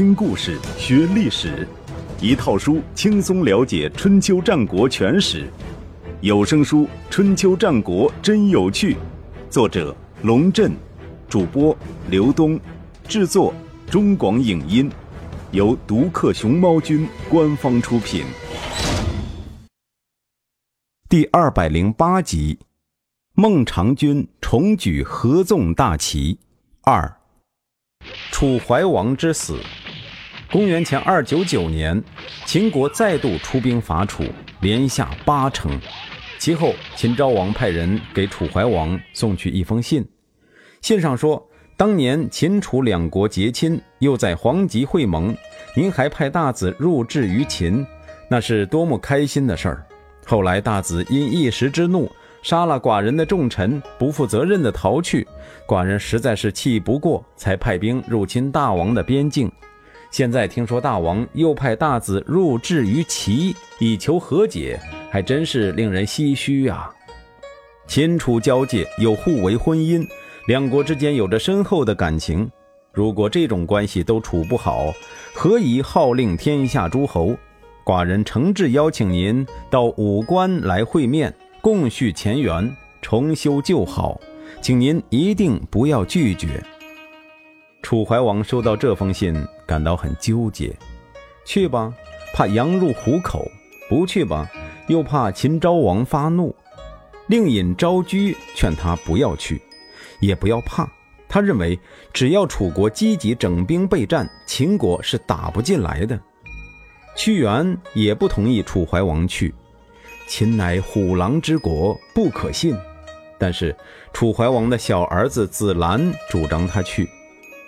听故事学历史，一套书轻松了解春秋战国全史。有声书《春秋战国真有趣》，作者龙震，主播刘东，制作中广影音，由独克熊猫君官方出品。第二百零八集，孟尝君重举合纵大旗二。楚怀王之死。公元前二九九年，秦国再度出兵伐楚，连下八城。其后，秦昭王派人给楚怀王送去一封信，信上说：“当年秦楚两国结亲，又在黄棘会盟，您还派大子入质于秦，那是多么开心的事儿。后来大子因一时之怒。”杀了寡人的重臣，不负责任的逃去，寡人实在是气不过，才派兵入侵大王的边境。现在听说大王又派大子入质于齐，以求和解，还真是令人唏嘘啊！秦楚交界，有互为婚姻，两国之间有着深厚的感情。如果这种关系都处不好，何以号令天下诸侯？寡人诚挚邀请您到武关来会面。共叙前缘，重修旧好，请您一定不要拒绝。楚怀王收到这封信，感到很纠结。去吧，怕羊入虎口；不去吧，又怕秦昭王发怒。令尹昭居劝他不要去，也不要怕。他认为，只要楚国积极整兵备战，秦国是打不进来的。屈原也不同意楚怀王去。秦乃虎狼之国，不可信。但是楚怀王的小儿子子兰主张他去。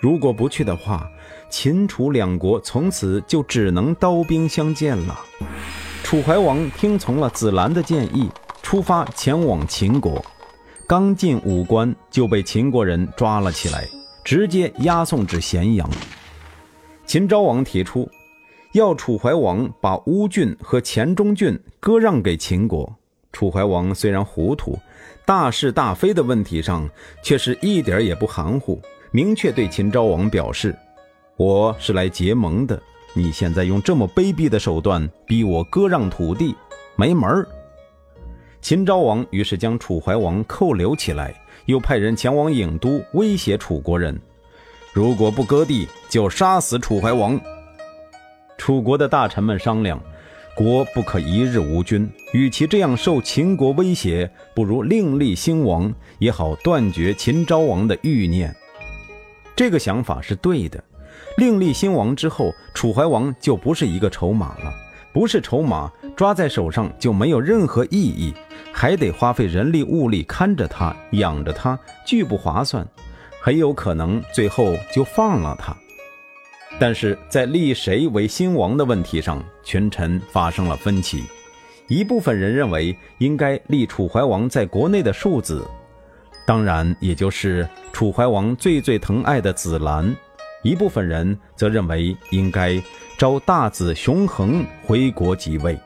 如果不去的话，秦楚两国从此就只能刀兵相见了。楚怀王听从了子兰的建议，出发前往秦国。刚进武关，就被秦国人抓了起来，直接押送至咸阳。秦昭王提出。要楚怀王把乌郡和黔中郡割让给秦国。楚怀王虽然糊涂，大是大非的问题上却是一点也不含糊，明确对秦昭王表示：“我是来结盟的，你现在用这么卑鄙的手段逼我割让土地，没门儿。”秦昭王于是将楚怀王扣留起来，又派人前往郢都威胁楚国人：“如果不割地，就杀死楚怀王。”楚国的大臣们商量，国不可一日无君，与其这样受秦国威胁，不如另立新王，也好断绝秦昭王的欲念。这个想法是对的。另立新王之后，楚怀王就不是一个筹码了，不是筹码，抓在手上就没有任何意义，还得花费人力物力看着他，养着他，巨不划算，很有可能最后就放了他。但是在立谁为新王的问题上，群臣发生了分歧。一部分人认为应该立楚怀王在国内的庶子，当然也就是楚怀王最最疼爱的子兰；一部分人则认为应该招大子熊衡回国即位。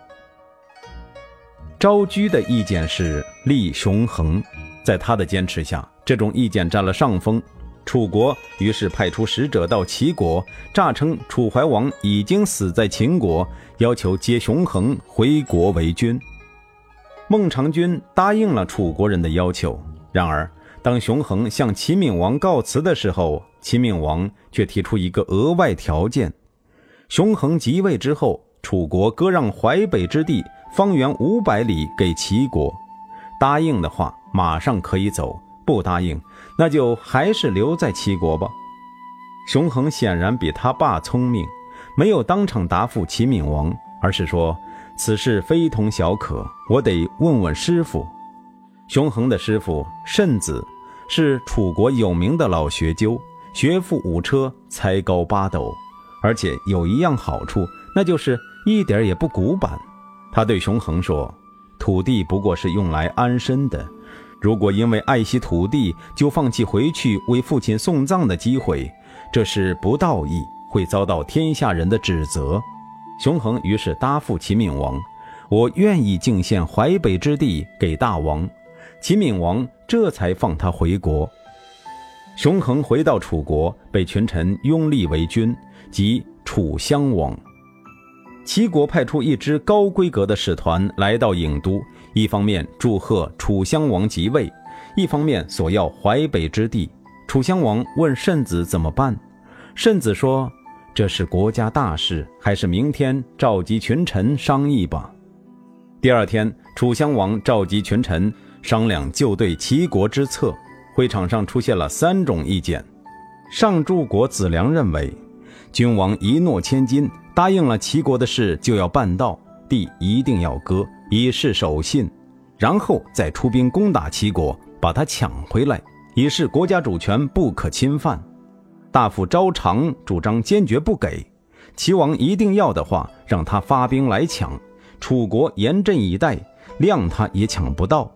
昭居的意见是立熊衡，在他的坚持下，这种意见占了上风。楚国于是派出使者到齐国，诈称楚怀王已经死在秦国，要求接熊衡回国为君。孟尝君答应了楚国人的要求。然而，当熊衡向齐闵王告辞的时候，齐闵王却提出一个额外条件：熊衡即位之后，楚国割让淮北之地方圆五百里给齐国。答应的话，马上可以走。不答应，那就还是留在齐国吧。熊衡显然比他爸聪明，没有当场答复齐闵王，而是说：“此事非同小可，我得问问师傅。”熊衡的师傅慎子是楚国有名的老学究，学富五车，才高八斗，而且有一样好处，那就是一点也不古板。他对熊衡说：“土地不过是用来安身的。”如果因为爱惜土地就放弃回去为父亲送葬的机会，这是不道义，会遭到天下人的指责。熊衡于是答复齐闵王：“我愿意敬献淮北之地给大王。”齐闵王这才放他回国。熊衡回到楚国，被群臣拥立为君，即楚襄王。齐国派出一支高规格的使团来到郢都，一方面祝贺楚襄王即位，一方面索要淮北之地。楚襄王问慎子怎么办，慎子说：“这是国家大事，还是明天召集群臣商议吧。”第二天，楚襄王召集群臣商量就对齐国之策。会场上出现了三种意见。上柱国子良认为，君王一诺千金。答应了齐国的事就要办到，地一定要割，以示守信，然后再出兵攻打齐国，把它抢回来，以示国家主权不可侵犯。大夫昭常主张坚决不给，齐王一定要的话，让他发兵来抢，楚国严阵以待，谅他也抢不到。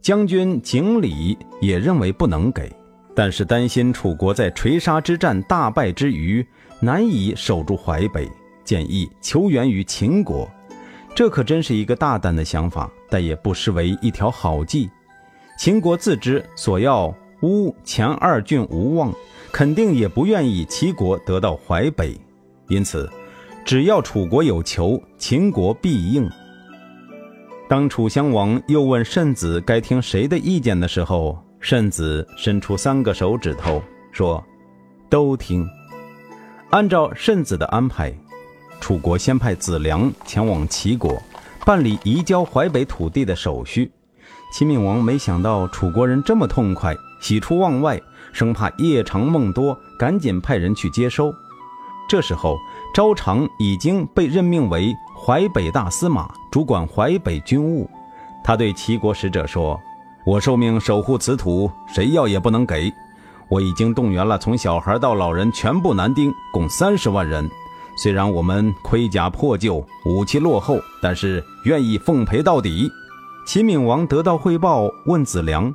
将军景礼也认为不能给，但是担心楚国在垂沙之战大败之余。难以守住淮北，建议求援于秦国，这可真是一个大胆的想法，但也不失为一条好计。秦国自知所要乌前二郡无望，肯定也不愿意齐国得到淮北，因此，只要楚国有求，秦国必应。当楚襄王又问慎子该听谁的意见的时候，慎子伸出三个手指头说：“都听。”按照慎子的安排，楚国先派子良前往齐国，办理移交淮北土地的手续。齐闵王没想到楚国人这么痛快，喜出望外，生怕夜长梦多，赶紧派人去接收。这时候，昭常已经被任命为淮北大司马，主管淮北军务。他对齐国使者说：“我受命守护此土，谁要也不能给。”我已经动员了从小孩到老人全部男丁，共三十万人。虽然我们盔甲破旧，武器落后，但是愿意奉陪到底。齐闵王得到汇报，问子良：“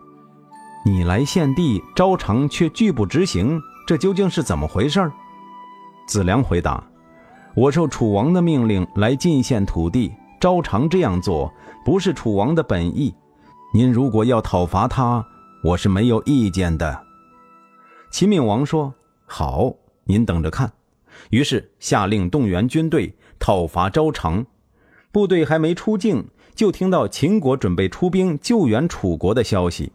你来献地，招常却拒不执行，这究竟是怎么回事？”子良回答：“我受楚王的命令来进献土地，招常这样做不是楚王的本意。您如果要讨伐他，我是没有意见的。”齐闵王说：“好，您等着看。”于是下令动员军队讨伐昭常。部队还没出境，就听到秦国准备出兵救援楚国的消息。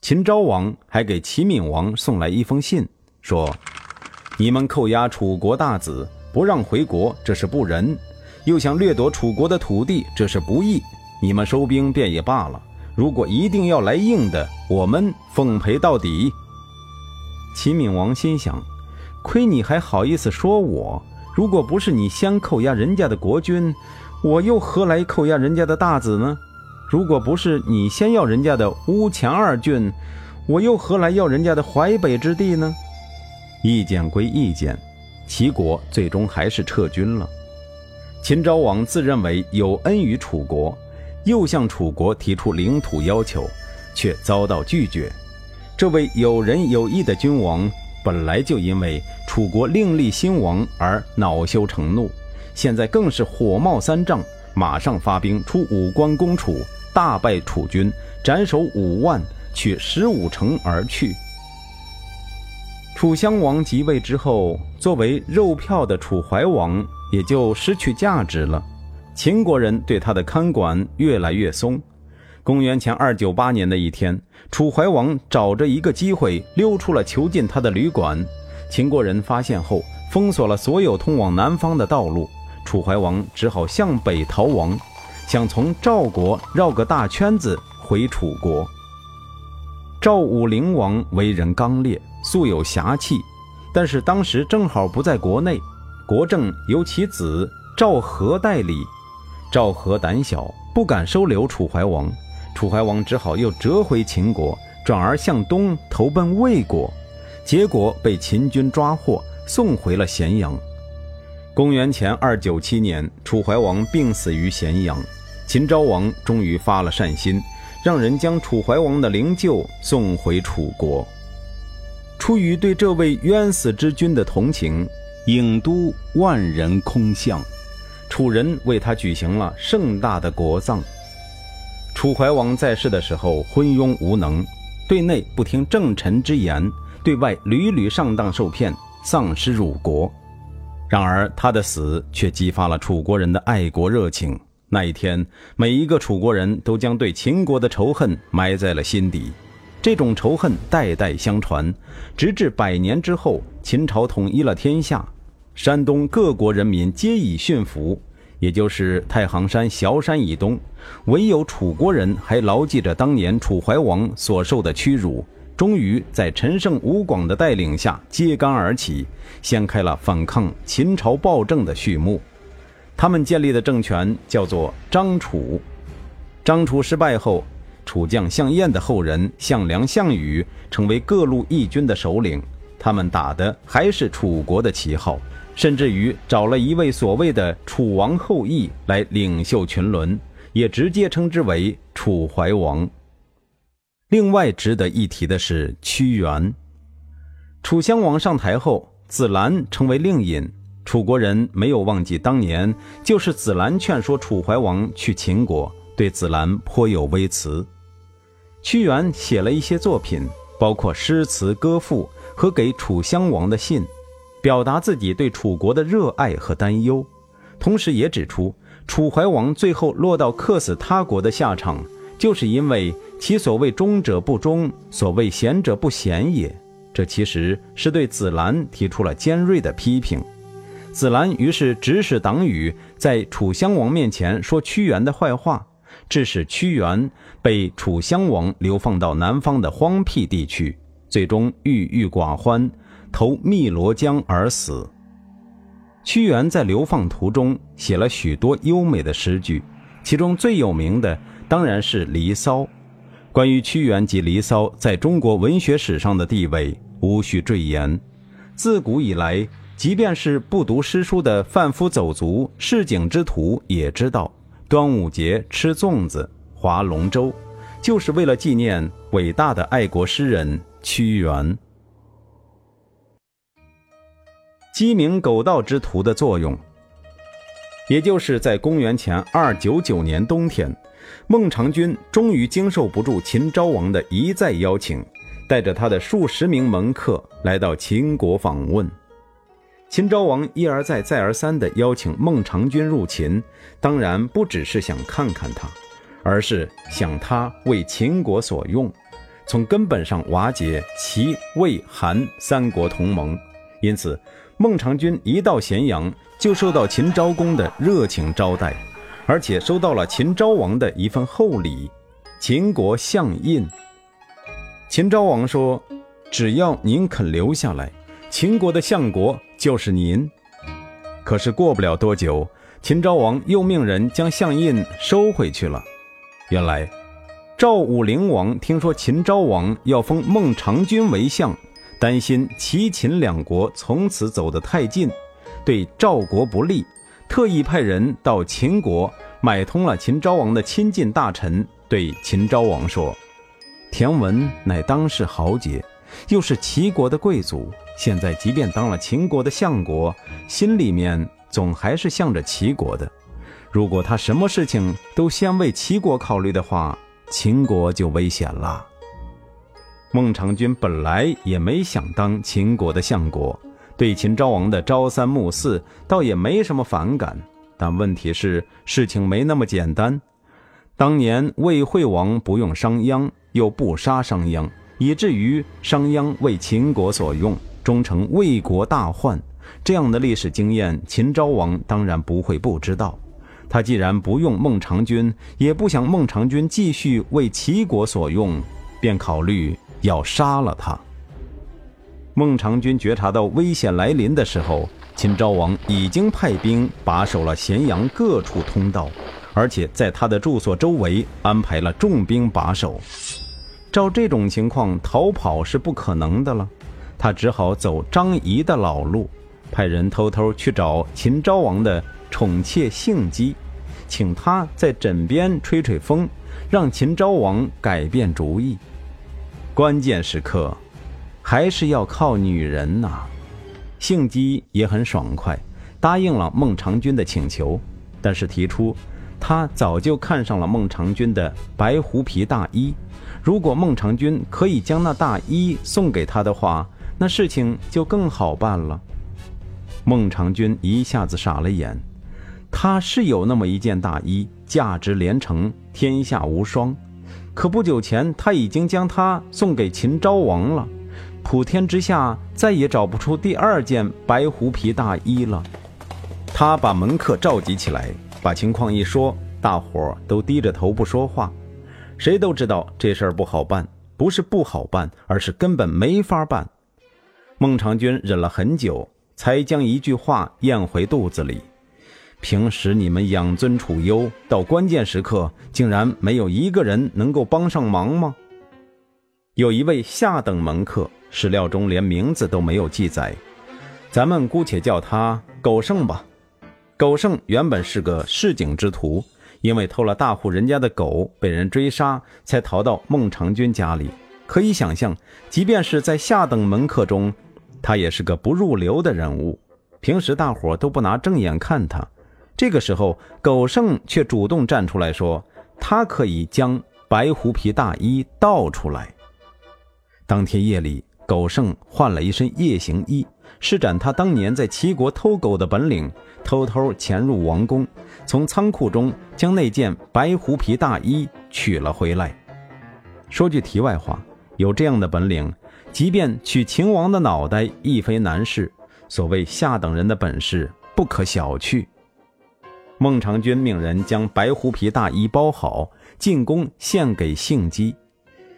秦昭王还给齐闵王送来一封信，说：“你们扣押楚国大子，不让回国，这是不仁；又想掠夺楚国的土地，这是不义。你们收兵便也罢了，如果一定要来硬的，我们奉陪到底。”齐闵王心想：“亏你还好意思说我！如果不是你先扣押人家的国君，我又何来扣押人家的大子呢？如果不是你先要人家的乌强二郡，我又何来要人家的淮北之地呢？”意见归意见，齐国最终还是撤军了。秦昭王自认为有恩于楚国，又向楚国提出领土要求，却遭到拒绝。这位有仁有义的君王，本来就因为楚国另立新王而恼羞成怒，现在更是火冒三丈，马上发兵出武关攻楚，大败楚军，斩首五万，取十五城而去。楚襄王即位之后，作为肉票的楚怀王也就失去价值了，秦国人对他的看管越来越松。公元前二九八年的一天，楚怀王找着一个机会溜出了囚禁他的旅馆。秦国人发现后，封锁了所有通往南方的道路。楚怀王只好向北逃亡，想从赵国绕个大圈子回楚国。赵武灵王为人刚烈，素有侠气，但是当时正好不在国内，国政由其子赵和代理。赵和胆小，不敢收留楚怀王。楚怀王只好又折回秦国，转而向东投奔魏国，结果被秦军抓获，送回了咸阳。公元前二九七年，楚怀王病死于咸阳，秦昭王终于发了善心，让人将楚怀王的灵柩送回楚国。出于对这位冤死之君的同情，郢都万人空巷，楚人为他举行了盛大的国葬。楚怀王在世的时候昏庸无能，对内不听政臣之言，对外屡屡上当受骗，丧失辱国。然而他的死却激发了楚国人的爱国热情。那一天，每一个楚国人都将对秦国的仇恨埋在了心底。这种仇恨代代相传，直至百年之后，秦朝统一了天下，山东各国人民皆已驯服，也就是太行山、崤山以东，唯有楚国人还牢记着当年楚怀王所受的屈辱，终于在陈胜吴广的带领下揭竿而起，掀开了反抗秦朝暴政的序幕。他们建立的政权叫做张楚。张楚失败后。楚将项燕的后人项梁、项羽成为各路义军的首领，他们打的还是楚国的旗号，甚至于找了一位所谓的楚王后裔来领袖群伦，也直接称之为楚怀王。另外值得一提的是屈原，楚襄王上台后，子兰成为令尹，楚国人没有忘记当年就是子兰劝说楚怀王去秦国，对子兰颇有微词。屈原写了一些作品，包括诗词歌赋和给楚襄王的信，表达自己对楚国的热爱和担忧，同时也指出楚怀王最后落到客死他国的下场，就是因为其所谓忠者不忠，所谓贤者不贤也。这其实是对子兰提出了尖锐的批评。子兰于是指使党羽在楚襄王面前说屈原的坏话。致使屈原被楚襄王流放到南方的荒僻地区，最终郁郁寡欢，投汨罗江而死。屈原在流放途中写了许多优美的诗句，其中最有名的当然是《离骚》。关于屈原及《离骚》在中国文学史上的地位，无需赘言。自古以来，即便是不读诗书的贩夫走卒、市井之徒，也知道。端午节吃粽子、划龙舟，就是为了纪念伟大的爱国诗人屈原。鸡鸣狗盗之徒的作用，也就是在公元前二九九年冬天，孟尝君终于经受不住秦昭王的一再邀请，带着他的数十名门客来到秦国访问。秦昭王一而再、再而三地邀请孟尝君入秦，当然不只是想看看他，而是想他为秦国所用，从根本上瓦解齐、魏、韩三国同盟。因此，孟尝君一到咸阳，就受到秦昭公的热情招待，而且收到了秦昭王的一份厚礼——秦国相印。秦昭王说：“只要您肯留下来。”秦国的相国就是您，可是过不了多久，秦昭王又命人将相印收回去了。原来，赵武灵王听说秦昭王要封孟尝君为相，担心齐秦两国从此走得太近，对赵国不利，特意派人到秦国买通了秦昭王的亲近大臣，对秦昭王说：“田文乃当世豪杰。”又是齐国的贵族，现在即便当了秦国的相国，心里面总还是向着齐国的。如果他什么事情都先为齐国考虑的话，秦国就危险了。孟尝君本来也没想当秦国的相国，对秦昭王的朝三暮四倒也没什么反感。但问题是，事情没那么简单。当年魏惠王不用商鞅，又不杀商鞅。以至于商鞅为秦国所用，终成魏国大患。这样的历史经验，秦昭王当然不会不知道。他既然不用孟尝君，也不想孟尝君继续为齐国所用，便考虑要杀了他。孟尝君觉察到危险来临的时候，秦昭王已经派兵把守了咸阳各处通道，而且在他的住所周围安排了重兵把守。照这种情况，逃跑是不可能的了。他只好走张仪的老路，派人偷偷去找秦昭王的宠妾幸姬，请他在枕边吹吹风，让秦昭王改变主意。关键时刻，还是要靠女人呐。幸姬也很爽快，答应了孟尝君的请求，但是提出，他早就看上了孟尝君的白狐皮大衣。如果孟尝君可以将那大衣送给他的话，那事情就更好办了。孟尝君一下子傻了眼。他是有那么一件大衣，价值连城，天下无双。可不久前，他已经将它送给秦昭王了。普天之下再也找不出第二件白狐皮大衣了。他把门客召集起来，把情况一说，大伙都低着头不说话。谁都知道这事儿不好办，不是不好办，而是根本没法办。孟尝君忍了很久，才将一句话咽回肚子里。平时你们养尊处优，到关键时刻竟然没有一个人能够帮上忙吗？有一位下等门客，史料中连名字都没有记载，咱们姑且叫他狗剩吧。狗剩原本是个市井之徒，因为偷了大户人家的狗，被人追杀，才逃到孟尝君家里。可以想象，即便是在下等门客中，他也是个不入流的人物。平时大伙都不拿正眼看他。这个时候，狗剩却主动站出来说：“他可以将白狐皮大衣倒出来。”当天夜里，狗剩换了一身夜行衣，施展他当年在齐国偷狗的本领，偷偷潜入王宫，从仓库中将那件白狐皮大衣取了回来。说句题外话，有这样的本领，即便取秦王的脑袋亦非难事。所谓下等人的本事，不可小觑。孟尝君命人将白狐皮大衣包好，进宫献给幸姬。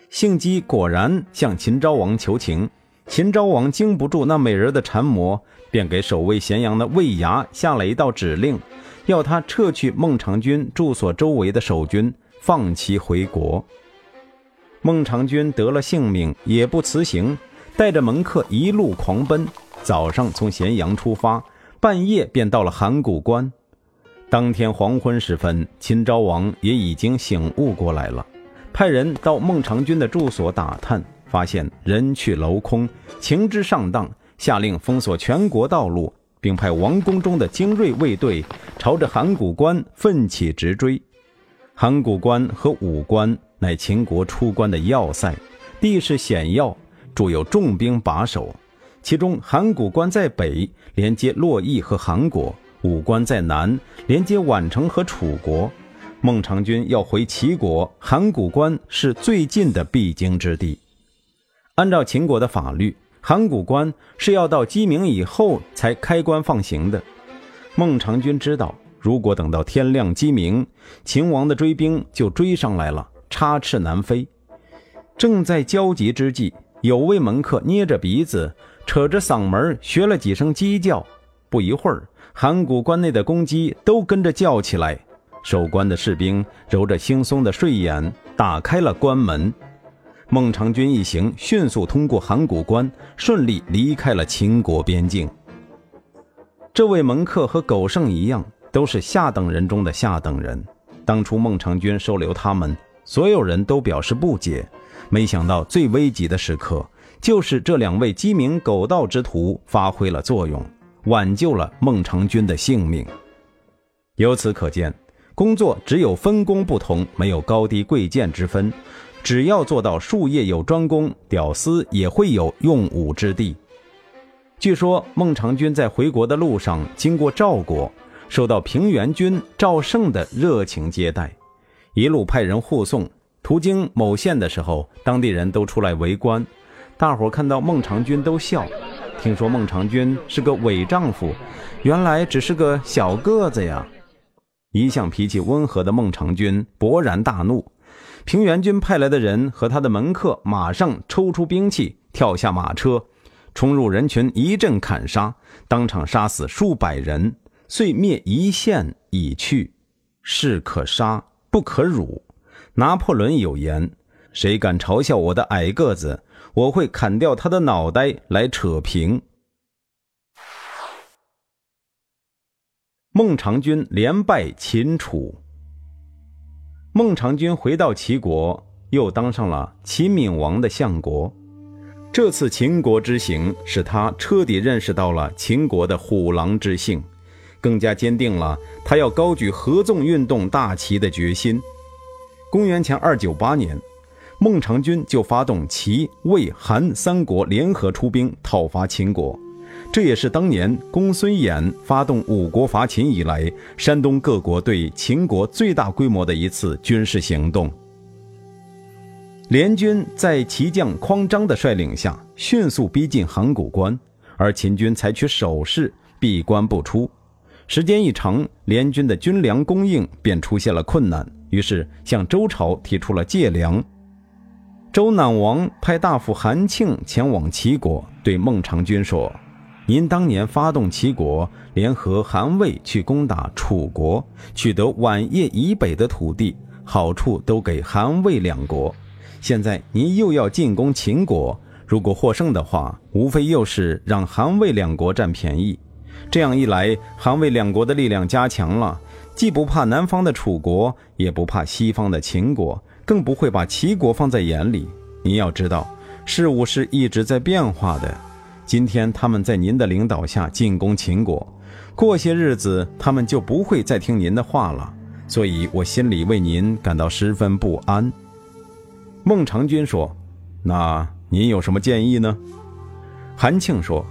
幸姬果然向秦昭王求情，秦昭王经不住那美人的缠磨，便给守卫咸阳的魏牙下了一道指令，要他撤去孟尝君住所周围的守军，放其回国。孟尝君得了性命，也不辞行，带着门客一路狂奔，早上从咸阳出发，半夜便到了函谷关。当天黄昏时分，秦昭王也已经醒悟过来了，派人到孟尝君的住所打探，发现人去楼空，情之上当，下令封锁全国道路，并派王宫中的精锐卫队朝着函谷关奋起直追。函谷关和武关乃秦国出关的要塞，地势险要，筑有重兵把守，其中函谷关在北，连接洛邑和韩国。武关在南，连接宛城和楚国。孟尝君要回齐国，函谷关是最近的必经之地。按照秦国的法律，函谷关是要到鸡鸣以后才开关放行的。孟尝君知道，如果等到天亮鸡鸣，秦王的追兵就追上来了，插翅难飞。正在焦急之际，有位门客捏着鼻子，扯着嗓门学了几声鸡叫。不一会儿，函谷关内的公鸡都跟着叫起来。守关的士兵揉着惺忪的睡眼，打开了关门。孟尝君一行迅速通过函谷关，顺利离开了秦国边境。这位门客和狗剩一样，都是下等人中的下等人。当初孟尝君收留他们，所有人都表示不解。没想到最危急的时刻，就是这两位鸡鸣狗盗之徒发挥了作用。挽救了孟尝君的性命。由此可见，工作只有分工不同，没有高低贵贱之分。只要做到术业有专攻，屌丝也会有用武之地。据说孟尝君在回国的路上经过赵国，受到平原君赵胜的热情接待，一路派人护送。途经某县的时候，当地人都出来围观，大伙看到孟尝君都笑。听说孟尝君是个伪丈夫，原来只是个小个子呀！一向脾气温和的孟尝君勃然大怒，平原君派来的人和他的门客马上抽出兵器，跳下马车，冲入人群，一阵砍杀，当场杀死数百人，遂灭一县已去。士可杀，不可辱。拿破仑有言：“谁敢嘲笑我的矮个子？”我会砍掉他的脑袋来扯平。孟尝君连败秦楚。孟尝君回到齐国，又当上了齐闵王的相国。这次秦国之行，使他彻底认识到了秦国的虎狼之性，更加坚定了他要高举合纵运动大旗的决心。公元前二九八年。孟尝君就发动齐、魏、韩三国联合出兵讨伐秦国，这也是当年公孙衍发动五国伐秦以来，山东各国对秦国最大规模的一次军事行动。联军在齐将匡章的率领下，迅速逼近函谷关，而秦军采取守势，闭关不出。时间一长，联军的军粮供应便出现了困难，于是向周朝提出了借粮。周赧王派大夫韩庆前往齐国，对孟尝君说：“您当年发动齐国联合韩魏去攻打楚国，取得宛邺以北的土地，好处都给韩魏两国。”现在您又要进攻秦国，如果获胜的话，无非又是让韩魏两国占便宜。这样一来，韩魏两国的力量加强了，既不怕南方的楚国，也不怕西方的秦国，更不会把齐国放在眼里。您要知道，事物是一直在变化的。今天他们在您的领导下进攻秦国，过些日子他们就不会再听您的话了。所以我心里为您感到十分不安。孟尝君说：“那您有什么建议呢？”韩庆说：“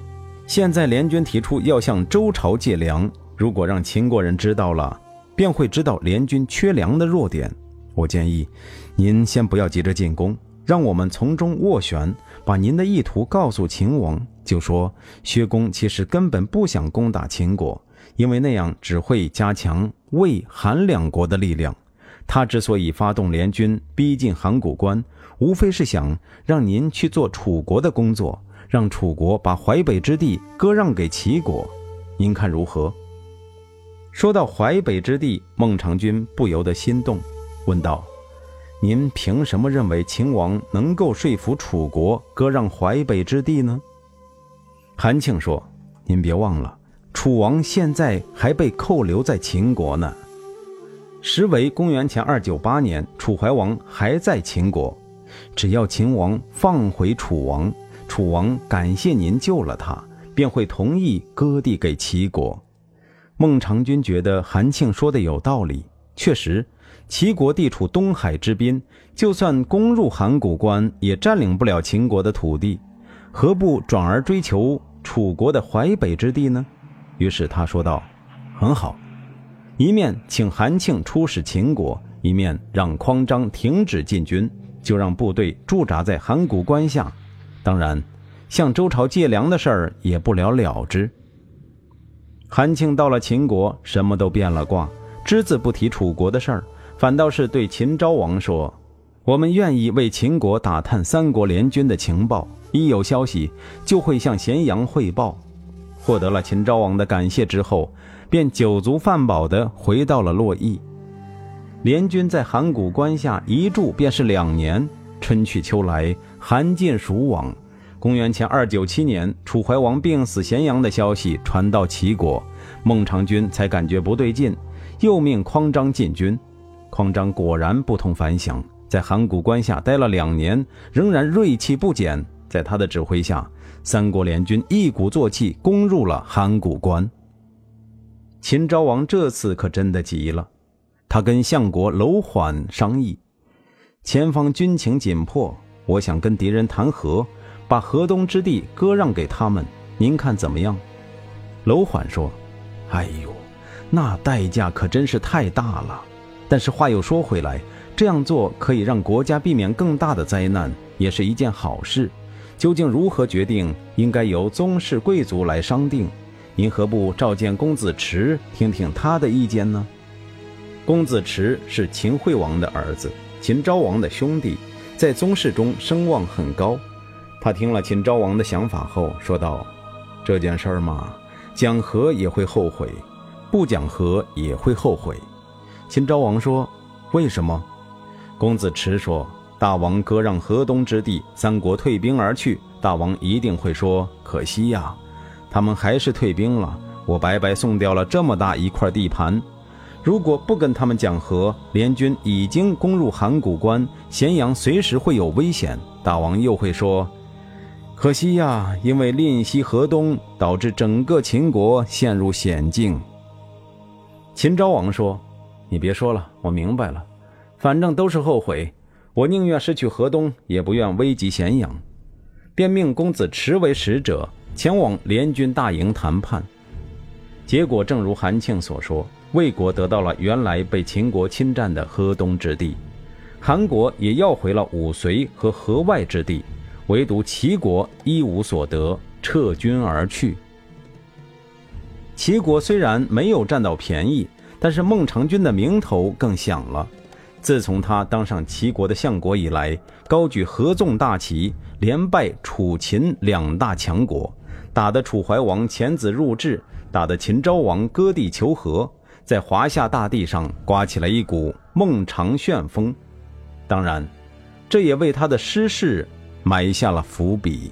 现在联军提出要向周朝借粮，如果让秦国人知道了，便会知道联军缺粮的弱点。我建议，您先不要急着进攻，让我们从中斡旋，把您的意图告诉秦王，就说薛公其实根本不想攻打秦国，因为那样只会加强魏、韩两国的力量。”他之所以发动联军逼近函谷关，无非是想让您去做楚国的工作，让楚国把淮北之地割让给齐国。您看如何？说到淮北之地，孟尝君不由得心动，问道：“您凭什么认为秦王能够说服楚国割让淮北之地呢？”韩庆说：“您别忘了，楚王现在还被扣留在秦国呢。”时为公元前二九八年，楚怀王还在秦国。只要秦王放回楚王，楚王感谢您救了他，便会同意割地给齐国。孟尝君觉得韩庆说的有道理，确实，齐国地处东海之滨，就算攻入函谷关，也占领不了秦国的土地，何不转而追求楚国的淮北之地呢？于是他说道：“很好。”一面请韩庆出使秦国，一面让匡章停止进军，就让部队驻扎在函谷关下。当然，向周朝借粮的事儿也不了了之。韩庆到了秦国，什么都变了卦，只字不提楚国的事儿，反倒是对秦昭王说：“我们愿意为秦国打探三国联军的情报，一有消息就会向咸阳汇报。”获得了秦昭王的感谢之后。便酒足饭饱地回到了洛邑。联军在函谷关下一住便是两年，春去秋来，寒尽暑往。公元前二九七年，楚怀王病死咸阳的消息传到齐国，孟尝君才感觉不对劲，又命匡章进军。匡章果然不同凡响，在函谷关下待了两年，仍然锐气不减。在他的指挥下，三国联军一鼓作气攻入了函谷关。秦昭王这次可真的急了，他跟相国楼缓商议：前方军情紧迫，我想跟敌人谈和，把河东之地割让给他们，您看怎么样？楼缓说：“哎呦，那代价可真是太大了。但是话又说回来，这样做可以让国家避免更大的灾难，也是一件好事。究竟如何决定，应该由宗室贵族来商定。”您何不召见公子池，听听他的意见呢？公子池是秦惠王的儿子，秦昭王的兄弟，在宗室中声望很高。他听了秦昭王的想法后，说道：“这件事儿嘛，讲和也会后悔，不讲和也会后悔。”秦昭王说：“为什么？”公子池说：“大王割让河东之地，三国退兵而去，大王一定会说可惜呀。”他们还是退兵了，我白白送掉了这么大一块地盘。如果不跟他们讲和，联军已经攻入函谷关，咸阳随时会有危险。大王又会说：“可惜呀，因为吝惜河东，导致整个秦国陷入险境。”秦昭王说：“你别说了，我明白了，反正都是后悔。我宁愿失去河东，也不愿危及咸阳。”便命公子池为使者。前往联军大营谈判。结果正如韩庆所说，魏国得到了原来被秦国侵占的河东之地，韩国也要回了武遂和河外之地，唯独齐国一无所得，撤军而去。齐国虽然没有占到便宜，但是孟尝君的名头更响了。自从他当上齐国的相国以来，高举合纵大旗，连败楚秦两大强国，打得楚怀王遣子入质。打得秦昭王割地求和，在华夏大地上刮起了一股孟尝旋风，当然，这也为他的失势埋下了伏笔。